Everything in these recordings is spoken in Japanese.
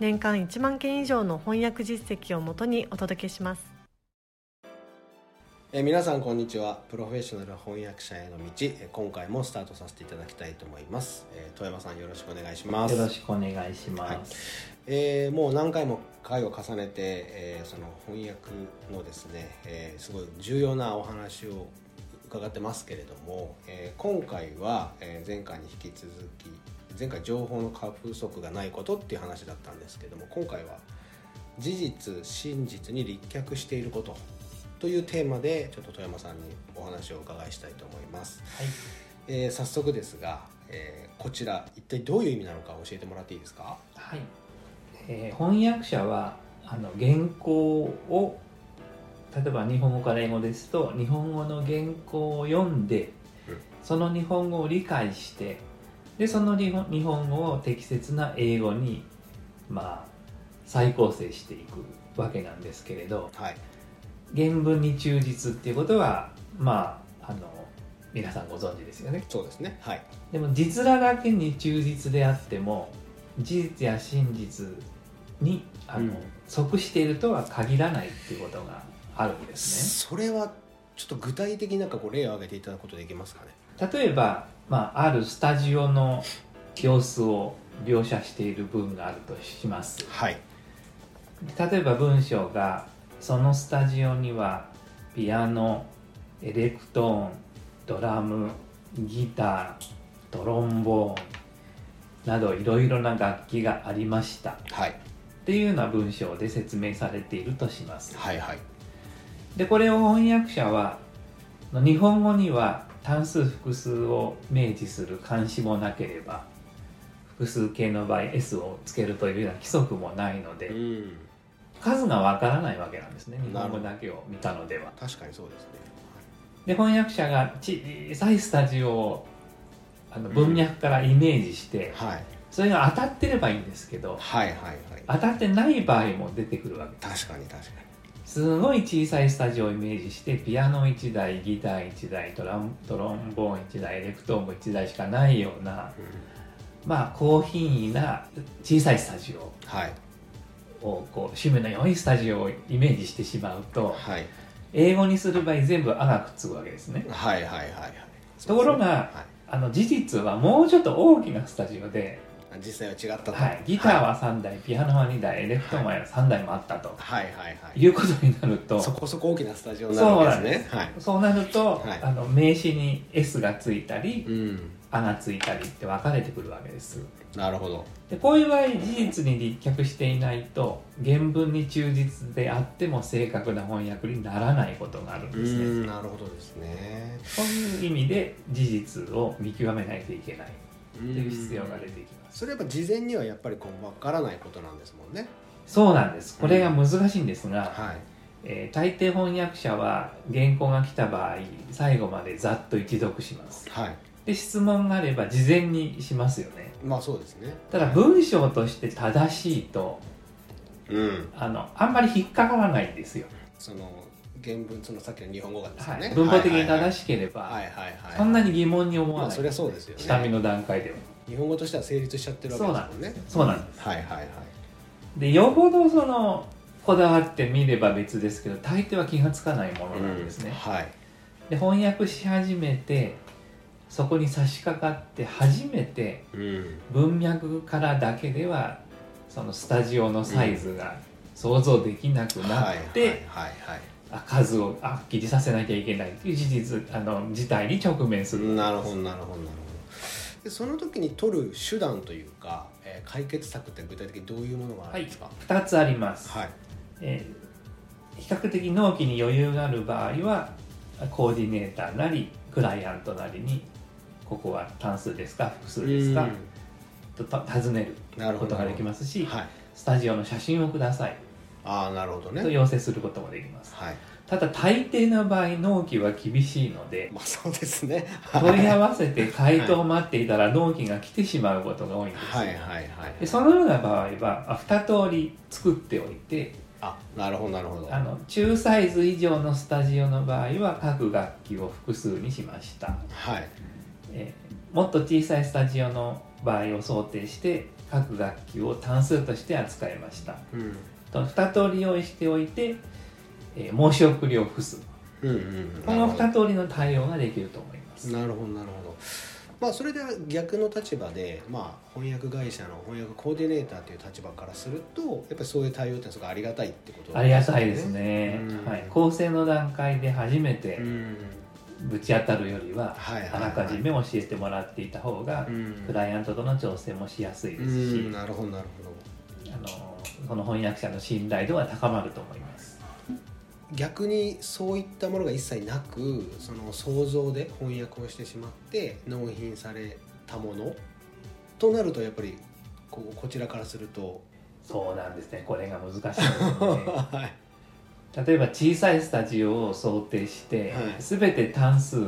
年間1万件以上の翻訳実績をもとにお届けします。えー皆さんこんにちは。プロフェッショナル翻訳者への道。えー今回もスタートさせていただきたいと思います、えー、富山さんよろしくお願いします。よろしくお願いします。えーもう何回も回を重ねて、えーその翻訳のですね、えーすごい重要なお話を伺ってますけれども、えー今回は、えー前回に引き続き前回情報の過不足がないことっていう話だったんですけども今回は事実真実に立脚していることというテーマでちょっと富山さんにお話をお伺いしたいと思います、はい。えー早速ですが、えーこちら一体どういう意味なのか教えてもらっていいですか？はい。えー翻訳者はあの原稿を例えば日本語から英語ですと日本語の原稿を読んで、うんその日本語を理解してでその日本日本語を適切な英語にまあ再構成していくわけなんですけれどはい。原文に忠実っていうことはまああの皆さんご存知ですよね。そうですね。はい。でも実らだけに忠実であっても事実や真実にあの、うん。即しているとは限らないっていうことがあるんですそれはちょっと具体的になんかこう例を挙げていただくことできますかねね。例えば、まあ、あるスタジオの様子を描写している文があるとします。はい。例えば文章がそのスタジオにはピアノエレクトーンドラムギタートロンボーンなどいろいろな楽器がありました。はい。っていうような文章で説明されているとします。はいはい。でこれを翻訳者は日本語には単数複数を明示する漢詞もなければ複数形の場合 S をつけるというような規則もないのでうん。数がわからないわけなんですね日本語だけを見たのでは。確かにそうですね。で翻訳者が小さいスタジオをあの文脈からイメージして、はい。それが当たってればいいんですけどはいはいはい。当たってない場合も出てくるわけ確かに確かすごい小さいスタジオをイメージしてピアノ1台ギター1台トラントロンボーン1台エレクトーンも1台しかないようなまあ高品位な小さいスタジオはい。をこう趣味の良いスタジオをイメージしてしまうとはい。英語にする場合全部「あ」がくっつくわけですね。はいはいはいはい。ところがはい。あの事実はもうちょっと大きなスタジオで、実際は違ったと。はい、ギターは3台、ピアノは2台エレクトーンは3台もあったと、はいはいはい。い、うことになるとそこそこ大きなスタジオになるわけですね。はい。そうなると、はい。あの名詞に S がついたりうん「あ」がついたりって分かれてくるわけです。なるほど。でこういう場合事実に立脚していないと原文に忠実であっても正確な翻訳にならないことがあるんうですね。んなるほどですね。そういう意味で事実を見極めないといけないとという必要が出てきますそれやっぱ事前にはやっぱりこうわからないことなんですもんね。そうなんです。これが難しいんですが、はい。えー大抵翻訳者は原稿が来た場合最後までざっと一読します。はい。で質問があれば事前にしますよね。まあそうですね。ただ文章として正しいとうん。あのあんまり引っかからないんですよ、その原文そのさっきの日本語がですよね、はい、文法的に正ししければ、はいはいはいそんなに疑問に思わない、まあそりゃそうですよね。下見の段階では日本語としては成立しちゃってるわけですもんね。なんですそうなんです。はいはいはい。でよほどそのこだわってみれば別ですけど大抵は気がつかないものなんですね、はい。で翻訳し始めてそこに差し掛かって初めてうん。文脈からだけではそのスタジオのサイズが想像できなくなって、はいはいはいあ数をはっきりさせなきゃいけないという事実あの事態に直面する。なるほどなるほどなるほどでその時に取る手段というか、えー解決策って具体的にどういうものがあるんですか？2つあります、はい。えー比較的納期に余裕がある場合はコーディネーターなりクライアントなりにここは単数ですか？複数ですか、とた尋ねることができますし、はい。スタジオの写真をくださいああなるほどね。と要請することもできます。はい。ただ大抵の場合納期は厳しいのでまあそうですね。問い合わせて回答を待っていたら納期が来てしまうことが多いんです。よ、はいはいはい。でそのような場合はあ2通り作っておいてあなるほどなるほど。あの中サイズ以上のスタジオの場合は各楽器を複数にしました、はい。えーもっと小さいスタジオの場合を想定して各楽器を単数として扱いました。うん。と2通り用意しておいて、えー申し送りを付す。うんうんこのなるほど2通りの対応ができると思います。なるほどなるほど。まあそれで逆の立場で、まあ、翻訳会社の翻訳コーディネーターという立場からするとやっぱりそういう対応ってすごいありがたいってことありがたいですね、うん。はい、構成の段階で初めてうん。ぶち当たるよりはあらかじめ教えてもらっていた方がうん。クライアントとの調整もしやすいですうしん。なるほどなるほどその翻訳者の信頼度は高まると思います。逆にそういったものが一切なくその想像で翻訳をしてしまって納品されたものとなるとやっぱりこうこちらからすると。そうなんですね。これが難しいですね。はい。例えば小さいスタジオを想定して、はい。全て単数い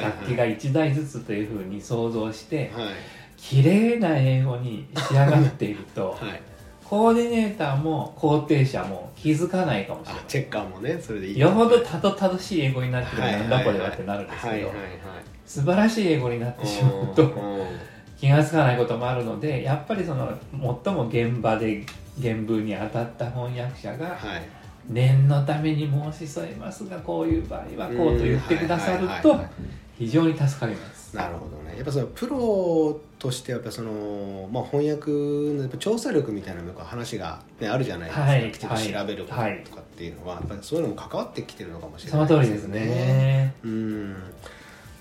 楽器が1台ずつというふうに想像して、はい。綺麗な英語に仕上がっていると、はいコーディネーターも肯定者も気づかないかもしれない。あチェッカーもねそれでいい。よほどたどたどしい英語になってるはいなんだこれはってなるんですけど、はいはいはい素晴らしい英語になってしまうと気が付かないこともあるのでやっぱりその最も現場で原文に当たった翻訳者がはい。念のために申し添えますがこういう場合はこうと言ってくださると非常に助かります。なるほどね。やっぱそのプロとしてやっぱその、まあ、翻訳のやっぱ調査力みたいな話が、ね、あるじゃないですか、はいきちんと調べることはいとかっていうのは、やっぱりそういうのも関わってきてるのかもしれそないの通りですね。うん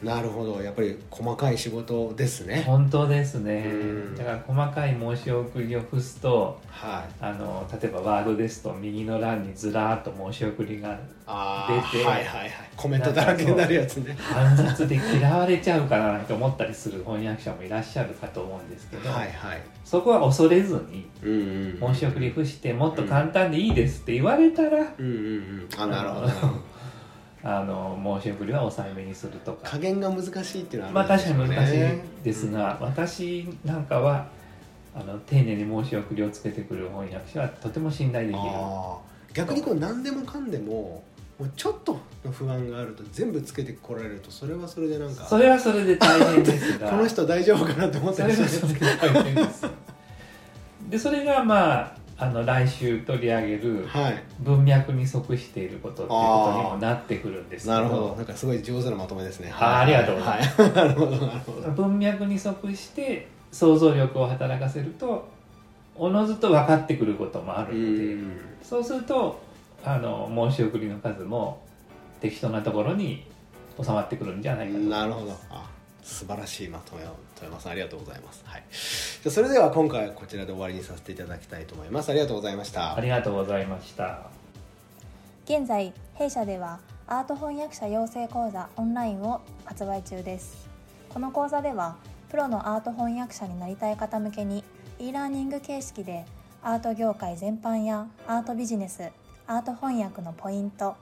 なるほど。やっぱり細かい仕事ですね。本当ですね。うん。だから細かい申し送りを付すとはい。あの例えばワードですと右の欄にずらーっと申し送りがあ出てあはいはいはい。コメントだらけになるやつね。煩雑で嫌われちゃうかななんて思ったりする翻訳者もいらっしゃるかと思うんですけど、はいはい。そこは恐れずに申し送り付してもっと簡単でいいですって言われたら、うんうんうん。あなるほどあの申し送りは抑えめにするとか。加減が難しいっていうのはまあ確かに難しいですうん。が、私なんかはあの丁寧に申し送りをつけてくる翻訳者はとても信頼できる。逆にこう何でもかんでももうちょっとの不安があると全部つけてこられるとそれはそれでなんかそれはそれで大変ですが。この人大丈夫かなって思ったりするはそれで大変です。でそれがまああの来週取り上げるはい。文脈に即していることっていうことにもなってくるんですけど。なるほど。なんかすごい上手なまとめですね。あーありがとうございます、はい、なるほどなるほど。文脈に即して想像力を働かせるとおのずと分かってくることもあるので、そうするとあの申し送りの数も適当なところに収まってくるんじゃないかと。なるほど。あ素晴らしいまとめを富山さんありがとうございます、はい、じゃあそれでは今回はこちらで終わりにさせていただきたいと思います。ありがとうございました。ありがとうございました。現在弊社ではアート翻訳者養成講座オンラインを発売中です。この講座ではプロのアート翻訳者になりたい方向けに e ラーニング形式でアート業界全般やアートビジネスアート翻訳のポイント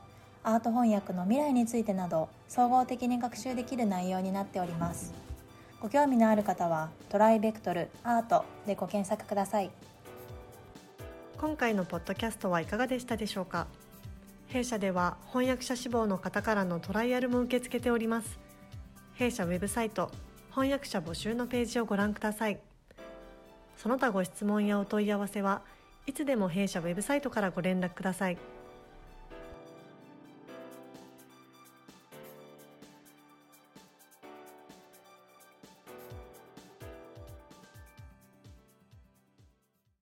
アート翻訳の未来についてなど総合的に学習できる内容になっております。ご興味のある方はトライベクトルアートでご検索ください。今回のポッドキャストはいかがでしたでしょうか？弊社では翻訳者志望の方からのトライアルも受け付けております。弊社ウェブサイト翻訳者募集のページをご覧ください。その他ご質問やお問い合わせはいつでも弊社ウェブサイトからご連絡ください。